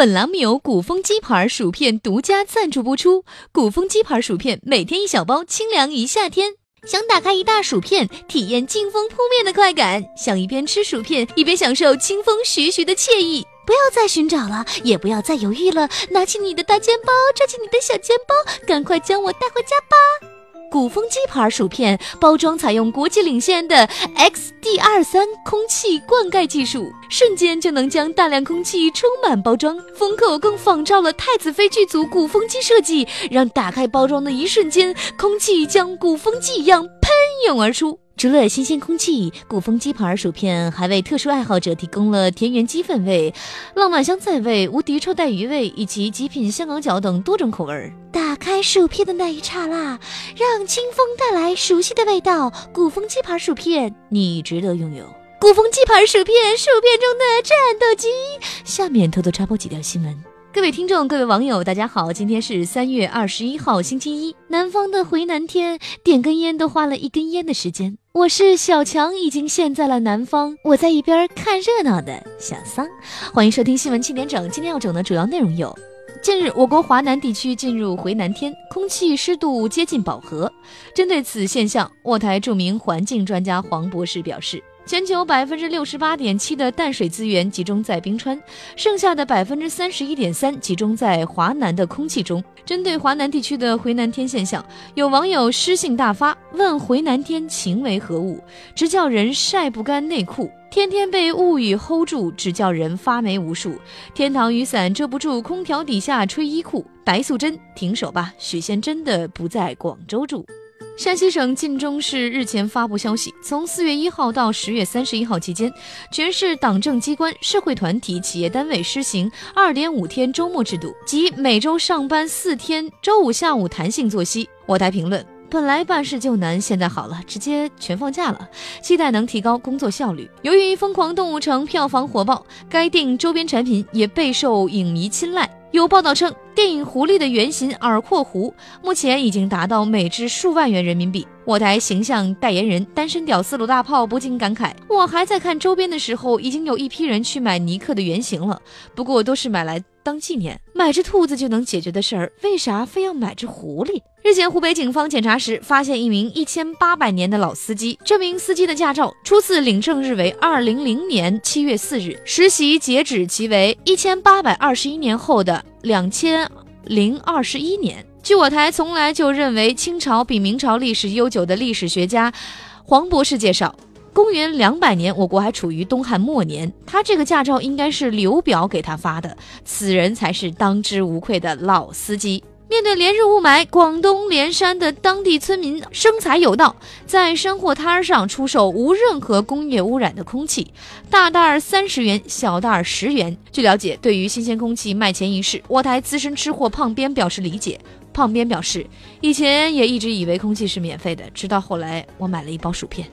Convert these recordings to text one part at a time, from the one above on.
本栏目由古风鸡牌薯片独家赞助播出。古风鸡牌薯片每天一小包，清凉一夏天。想打开一大薯片，体验劲风扑面的快感，想一边吃薯片一边享受清风徐徐的惬意。不要再寻找了，也不要再犹豫了，拿起你的大肩包，抓起你的小肩包，赶快将我带回家吧！鼓风机牌薯片包装采用国际领先的 XD 二三空气灌溉技术，瞬间就能将大量空气充满包装。封口更仿照了太子妃剧组鼓风机设计，让打开包装的一瞬间，空气像鼓风机一样喷涌而出。除了新鲜空气，鼓风鸡牌薯片还为特殊爱好者提供了田园鸡粪味、浪漫香菜味、无敌臭带鱼味以及极品香港脚等多种口味。打开薯片的那一刹那，让清风带来熟悉的味道。鼓风鸡牌薯片，你值得拥有。鼓风鸡牌薯片，薯片中的战斗机。下面偷偷插播几条新闻。各位听众，各位网友，大家好！今天是三月二十一号，星期一。南方的回南天，点根烟都花了一根烟的时间。我是小强，已经现在了南方。我在一边看热闹的小桑。欢迎收听新闻七点整。今天要整的主要内容有：近日，我国华南地区进入回南天，空气湿度接近饱和。针对此现象，沃台著名环境专家黄博士表示。全球百分之六十八点七的淡水资源集中在冰川，剩下的百分之三十一点三集中在华南的空气中。针对华南地区的回南天现象，有网友诗性大发，问回南天情为何物，直叫人晒不干内裤，天天被雾雨 hold 住，只叫人发霉无数。天堂雨伞遮不住，空调底下吹衣裤。白素贞，停手吧，许仙真的不在广州住。山西省晋中市日前发布消息，从四月一号到十月三十一号期间，全市党政机关、社会团体、企业单位施行二点五天周末制度，即每周上班四天，周五下午弹性作息。我台评论：本来办事就难，现在好了，直接全放假了，期待能提高工作效率。由于《疯狂动物城》票房火爆，该电影周边产品也备受影迷青睐。有报道称，电影《狐狸》的原型耳廓狐目前已经达到每只数万元人民币。我台形象代言人单身屌丝鲁大炮不禁感慨：我还在看周边的时候，已经有一批人去买尼克的原型了，不过都是买来。当纪念，买只兔子就能解决的事儿，为啥非要买只狐狸？日前，湖北警方检查时发现一名一千八百年的老司机，这名司机的驾照初次领证日为二零零年七月四日，实习截止即为一千八百二十一年后的两千零二十一年。据我台从来就认为清朝比明朝历史悠久的历史学家黄博士介绍。公元两百年，我国还处于东汉末年。他这个驾照应该是刘表给他发的，此人才是当之无愧的老司机。面对连日雾霾，广东连山的当地村民生财有道，在山货摊上出售无任何工业污染的空气，大袋儿三十元，小袋儿十元。据了解，对于新鲜空气卖钱一事，我台资深吃货胖边表示理解。胖边表示，以前也一直以为空气是免费的，直到后来我买了一包薯片。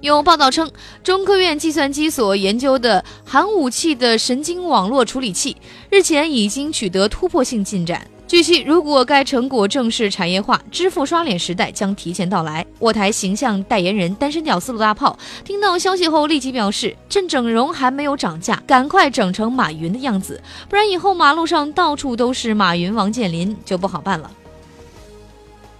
有报道称，中科院计算机所研究的寒武器的神经网络处理器日前已经取得突破性进展。据悉，如果该成果正式产业化，支付刷脸时代将提前到来。我台形象代言人单身屌丝鲁大炮听到消息后立即表示：“趁整容还没有涨价，赶快整成马云的样子，不然以后马路上到处都是马云、王健林就不好办了。”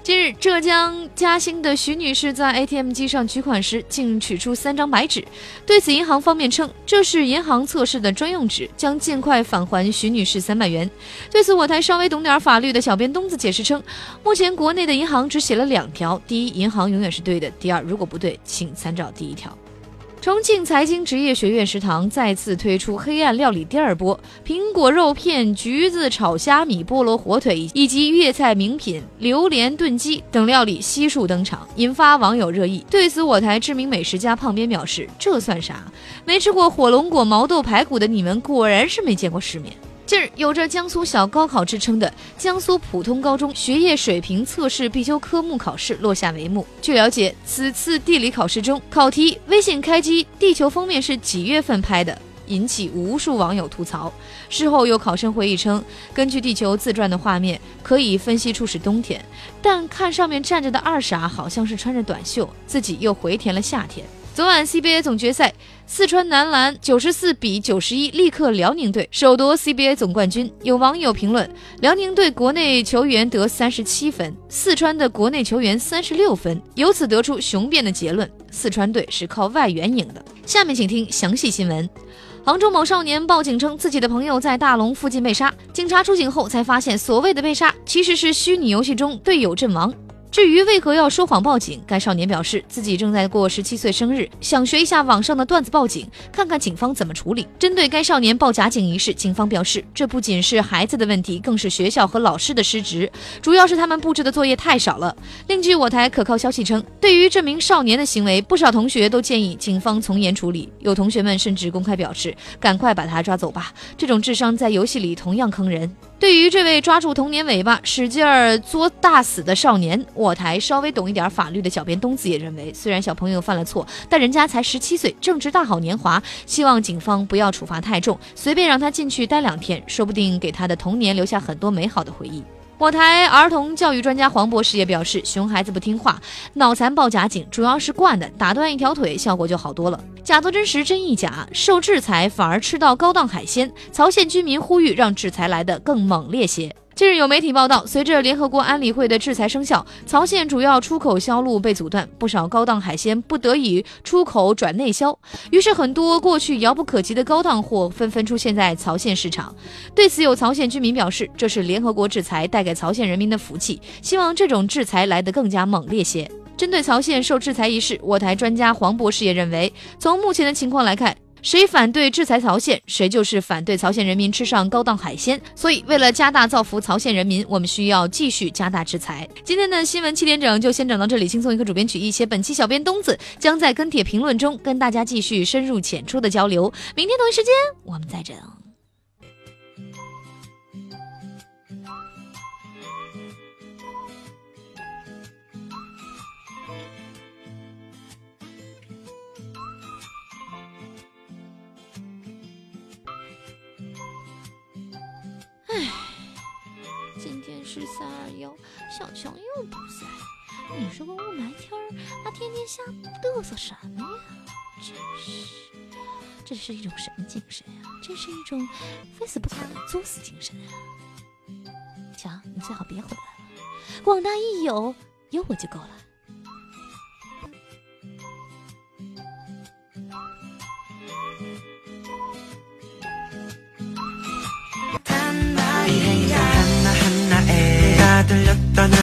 近日，浙江嘉兴的徐女士在 ATM 机上取款时，竟取出三张白纸。对此，银行方面称这是银行测试的专用纸，将尽快返还徐女士三百元。对此，我台稍微懂点法律的小编东子解释称，目前国内的银行只写了两条：第一，银行永远是对的；第二，如果不对，请参照第一条。重庆财经职业学院食堂再次推出黑暗料理第二波，苹果肉片、橘子炒虾米、菠萝火腿以及粤菜名品榴莲炖鸡等料理悉数登场，引发网友热议。对此，我台知名美食家胖边表示：“这算啥？没吃过火龙果毛豆排骨的你们，果然是没见过世面。”近日，有着“江苏小高考”之称的江苏普通高中学业水平测试必修科目考试落下帷幕。据了解，此次地理考试中，考题微信开机，地球封面是几月份拍的，引起无数网友吐槽。事后有考生回忆称，根据地球自转的画面，可以分析出是冬天，但看上面站着的二傻好像是穿着短袖，自己又回填了夏天。昨晚 CBA 总决赛，四川男篮九十四比九十一力克辽宁队，首夺 CBA 总冠军。有网友评论：辽宁队国内球员得三十七分，四川的国内球员三十六分，由此得出雄辩的结论：四川队是靠外援赢的。下面请听详细新闻。杭州某少年报警称自己的朋友在大龙附近被杀，警察出警后才发现，所谓的被杀其实是虚拟游戏中队友阵亡。至于为何要说谎报警，该少年表示自己正在过十七岁生日，想学一下网上的段子报警，看看警方怎么处理。针对该少年报假警一事，警方表示，这不仅是孩子的问题，更是学校和老师的失职，主要是他们布置的作业太少了。另据我台可靠消息称，对于这名少年的行为，不少同学都建议警方从严处理，有同学们甚至公开表示，赶快把他抓走吧，这种智商在游戏里同样坑人。对于这位抓住童年尾巴使劲儿作大死的少年，我台稍微懂一点法律的小编东子也认为，虽然小朋友犯了错，但人家才十七岁，正值大好年华，希望警方不要处罚太重，随便让他进去待两天，说不定给他的童年留下很多美好的回忆。我台儿童教育专家黄博士也表示，熊孩子不听话、脑残报假警，主要是惯的，打断一条腿，效果就好多了。假作真实，真亦假，受制裁反而吃到高档海鲜。曹县居民呼吁让制裁来得更猛烈些。近日有媒体报道，随着联合国安理会的制裁生效，曹县主要出口销路被阻断，不少高档海鲜不得已出口转内销，于是很多过去遥不可及的高档货纷纷出现在曹县市场。对此，有曹县居民表示，这是联合国制裁带给曹县人民的福气，希望这种制裁来得更加猛烈些。针对曹县受制裁一事，我台专家黄博士也认为，从目前的情况来看。谁反对制裁曹县，谁就是反对曹县人民吃上高档海鲜。所以，为了加大造福曹县人民，我们需要继续加大制裁。今天的新闻七点整就先整到这里，轻松一刻主编曲一些。本期小编东子将在跟帖评论中跟大家继续深入浅出的交流。明天同一时间，我们再整。唉，今天是三二幺，小强又不在。你说个雾霾天儿，他天天瞎嘚瑟什么呀？真是，这是一种什么精神呀？这是一种非死不可的作死精神啊！强，你最好别回来了。广大益友有我就够了。Tal y.